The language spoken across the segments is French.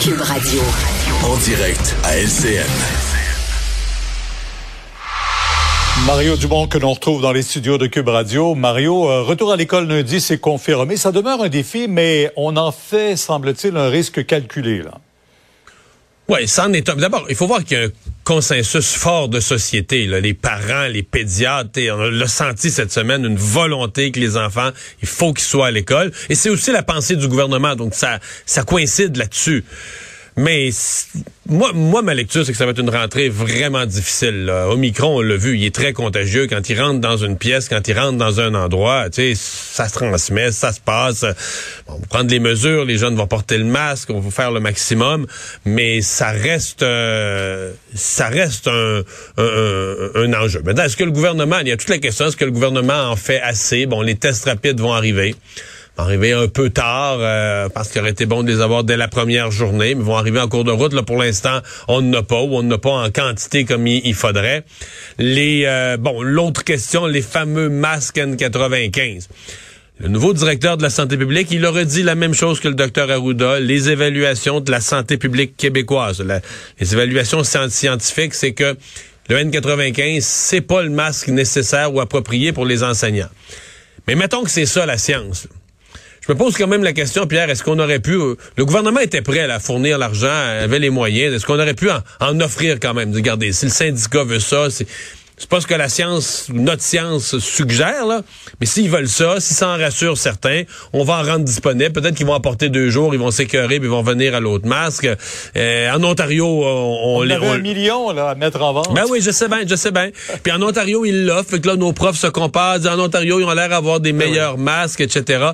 Cube Radio. En direct à LCN. Mario Dumont que l'on retrouve dans les studios de Cube Radio. Mario, euh, retour à l'école lundi, c'est confirmé. Ça demeure un défi, mais on en fait, semble-t-il, un risque calculé. Là. Oui, ça en est un. D'abord, il faut voir qu'il y a un consensus fort de société. Les parents, les pédiatres, on l'a senti cette semaine, une volonté que les enfants, il faut qu'ils soient à l'école. Et c'est aussi la pensée du gouvernement, donc ça, ça coïncide là-dessus. Mais moi, moi, ma lecture, c'est que ça va être une rentrée vraiment difficile. Là. Omicron, on l'a vu, il est très contagieux. Quand il rentre dans une pièce, quand il rentre dans un endroit, tu sais, ça se transmet, ça se passe. on va prendre les mesures, les jeunes vont porter le masque, on va faire le maximum, mais ça reste, euh, ça reste un, un, enjeu. Maintenant, est-ce que le gouvernement, il y a toute la question, est-ce que le gouvernement en fait assez? Bon, les tests rapides vont arriver arriver un peu tard euh, parce qu'il aurait été bon de les avoir dès la première journée, mais vont arriver en cours de route. Là, pour l'instant, on n'a pas ou on n'a pas en quantité comme il, faudrait. Les euh, bon, l'autre question, les fameux masques N95. Le nouveau directeur de la santé publique, il aurait dit la même chose que le docteur Arruda. Les évaluations de la santé publique québécoise, les évaluations scientifiques, c'est que le N95, c'est pas le masque nécessaire ou approprié pour les enseignants. Mais mettons que c'est ça la science. Je me pose quand même la question, Pierre, est-ce qu'on aurait pu... Euh, le gouvernement était prêt à fournir l'argent, avait les moyens. Est-ce qu'on aurait pu en, offrir quand même? Regardez, si le syndicat veut ça, c'est c'est pas ce que la science, notre science suggère, là. Mais s'ils veulent ça, si ça en rassure certains, on va en rendre disponible. Peut-être qu'ils vont apporter deux jours, ils vont s'écœurer, puis ils vont venir à l'autre masque. Euh, en Ontario, on, on, les un million là, à mettre en vente. Ben oui, je sais bien, je sais bien. puis en Ontario, ils l'offrent. Fait que là, nos profs se comparent. En Ontario, ils ont l'air d'avoir des ben meilleurs masques, etc.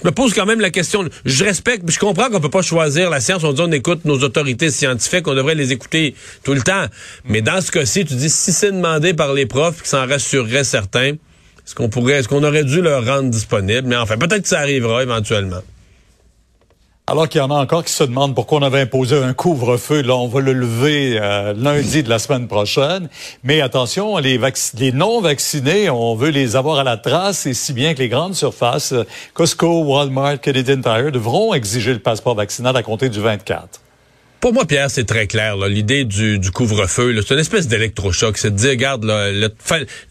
Je me pose quand même la question. Je respecte, je comprends qu'on peut pas choisir la science. On dit on écoute nos autorités scientifiques, on devrait les écouter tout le temps. Mais dans ce cas-ci, tu dis si c'est demandé par les profs qui s'en rassureraient certains. Est-ce qu'on pourrait, est-ce qu'on aurait dû leur rendre disponible? Mais enfin, peut-être que ça arrivera éventuellement. Alors qu'il y en a encore qui se demandent pourquoi on avait imposé un couvre-feu. Là, on va le lever euh, lundi de la semaine prochaine. Mais attention, les, les non-vaccinés, on veut les avoir à la trace, et si bien que les grandes surfaces, Costco, Walmart, Canadian Tire, devront exiger le passeport vaccinal à compter du 24. Pour moi, Pierre, c'est très clair. L'idée du, couvre-feu, c'est une espèce d'électrochoc. C'est de dire, regarde, le,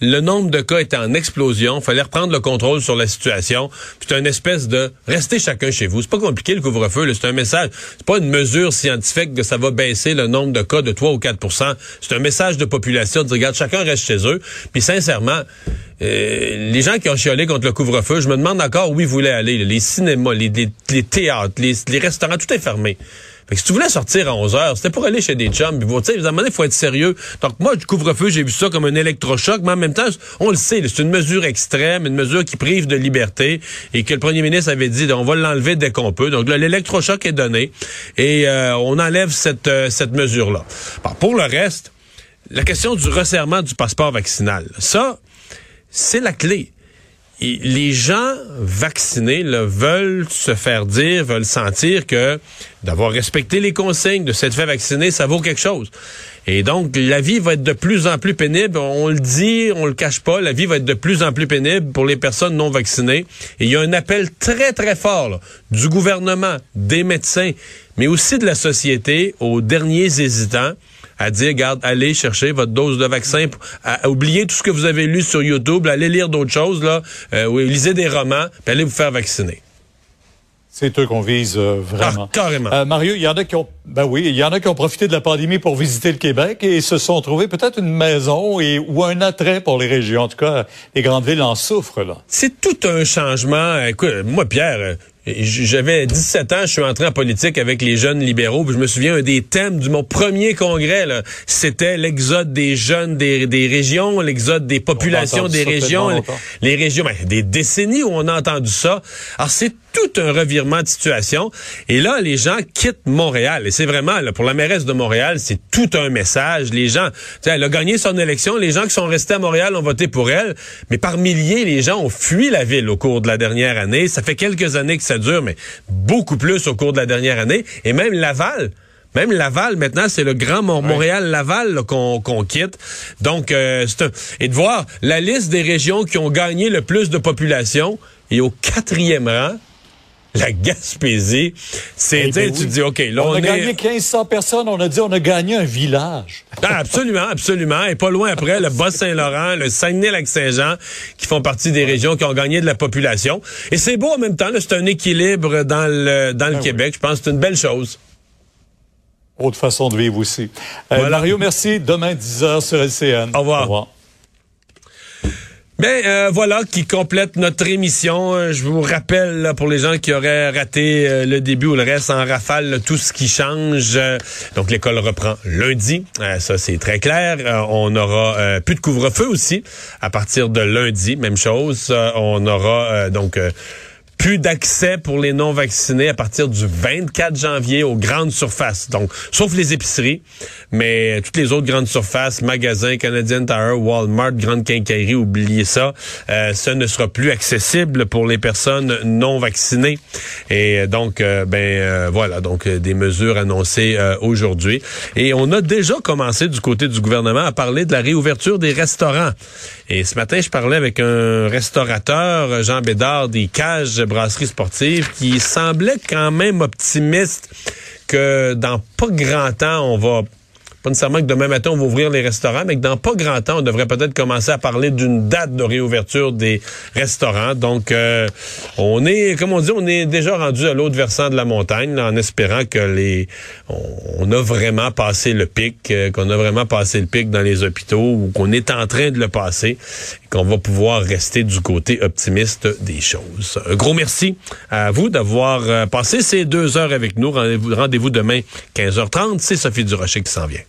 le, nombre de cas était en explosion. fallait reprendre le contrôle sur la situation. C'est une espèce de rester chacun chez vous. C'est pas compliqué le couvre-feu. C'est un message. C'est pas une mesure scientifique que ça va baisser le nombre de cas de 3 ou 4% C'est un message de population de dire, regarde, chacun reste chez eux. Puis sincèrement, euh, les gens qui ont chiolé contre le couvre-feu, je me demande encore où ils voulaient aller. Les cinémas, les, théâtres, les restaurants, tout est fermé. Fait que si tu voulais sortir à 11 heures, c'était pour aller chez des chums. Tu sais, il faut être sérieux. Donc moi, du couvre-feu, j'ai vu ça comme un électrochoc, mais en même temps, on le sait, c'est une mesure extrême, une mesure qui prive de liberté et que le premier ministre avait dit, on va l'enlever dès qu'on peut. Donc là, l'électrochoc est donné et euh, on enlève cette, euh, cette mesure-là. pour le reste, la question du resserrement du passeport vaccinal, ça, c'est la clé les gens vaccinés veulent se faire dire, veulent sentir que d'avoir respecté les consignes, de s'être fait vacciner, ça vaut quelque chose. Et donc, la vie va être de plus en plus pénible. On le dit, on le cache pas, la vie va être de plus en plus pénible pour les personnes non vaccinées. Et il y a un appel très, très fort du gouvernement, des médecins, mais aussi de la société aux derniers hésitants à dire, garde, allez chercher votre dose de vaccin, à, oublier tout ce que vous avez lu sur YouTube, allez lire d'autres choses, là, euh, oui, lisez des romans, puis allez vous faire vacciner. C'est eux qu'on vise euh, vraiment. Ah, carrément. Euh, Mario, il y en a qui ont, ben oui, il y en a qui ont profité de la pandémie pour visiter le Québec et se sont trouvés peut-être une maison et ou un attrait pour les régions. En tout cas, les grandes villes en souffrent là. C'est tout un changement. Écoute, moi, Pierre, j'avais 17 ans, je suis entré en politique avec les jeunes libéraux. je me souviens, un des thèmes de mon premier congrès, c'était l'exode des jeunes des, des régions, l'exode des populations des régions, les, régions, ben, des décennies où on a entendu ça. Alors c'est tout un revirement de situation. Et là, les gens quittent Montréal. Et c'est vraiment, là, pour la mairesse de Montréal, c'est tout un message. Les gens, elle a gagné son élection. Les gens qui sont restés à Montréal ont voté pour elle. Mais par milliers, les gens ont fui la ville au cours de la dernière année. Ça fait quelques années que ça dure, mais beaucoup plus au cours de la dernière année. Et même Laval, même Laval, maintenant, c'est le grand Montréal-Laval qu'on quitte. Donc, euh, un... et de voir la liste des régions qui ont gagné le plus de population et au quatrième rang, la Gaspésie, c'est, Eh ben tu dis, OK, là, on, on, a est... gagné 1500 personnes, on a dit on a gagné un village. Ah, absolument, absolument. Et pas loin après, le Bas-Saint-Laurent, le Saguenay-Lac-Saint-Jean, qui font partie des régions qui ont gagné de la population. Et c'est beau en même temps, c'est un équilibre dans le, dans le oui. Québec. Je pense que c'est une belle chose. Autre façon de vivre aussi. Euh, Voilà. Mario, merci. Demain, 10h sur LCN. Au revoir. Ben euh, voilà qui complète notre émission. Euh, Je vous rappelle là, pour les gens qui auraient raté euh, le début ou le reste en rafale, là, tout ce qui change. Euh, donc l'école reprend lundi, ça c'est très clair. On aura plus de couvre-feu aussi à partir de lundi, même chose. On aura donc plus d'accès pour les non-vaccinés à partir du 24 janvier aux grandes surfaces. Donc, sauf les épiceries, mais toutes les autres grandes surfaces, magasins, Canadian Tire, Walmart, Grande Quincaillerie, oubliez ça, euh, ce ne sera plus accessible pour les personnes non vaccinées. Et donc, euh, ben euh, voilà, donc euh, des mesures annoncées euh, aujourd'hui. Et on a déjà commencé du côté du gouvernement à parler de la réouverture des restaurants. Et ce matin, je parlais avec un restaurateur, Jean Bédard, des cages brasserie sportive, qui semblait quand même optimiste que dans pas grand temps, on va pas nécessairement que demain matin, on va ouvrir les restaurants, mais que dans pas grand temps, on devrait peut-être commencer à parler d'une date de réouverture des restaurants. Donc, euh, on est, comme on dit, on est déjà rendu à l'autre versant de la montagne, là, en espérant que les, on, a vraiment passé le pic, euh, qu'on a vraiment passé le pic dans les hôpitaux ou qu'on est en train de le passer et qu'on va pouvoir rester du côté optimiste des choses. Un gros merci à vous d'avoir euh, passé ces deux heures avec nous. Rendez-vous demain 15h30. C'est Sophie Durocher qui s'en vient.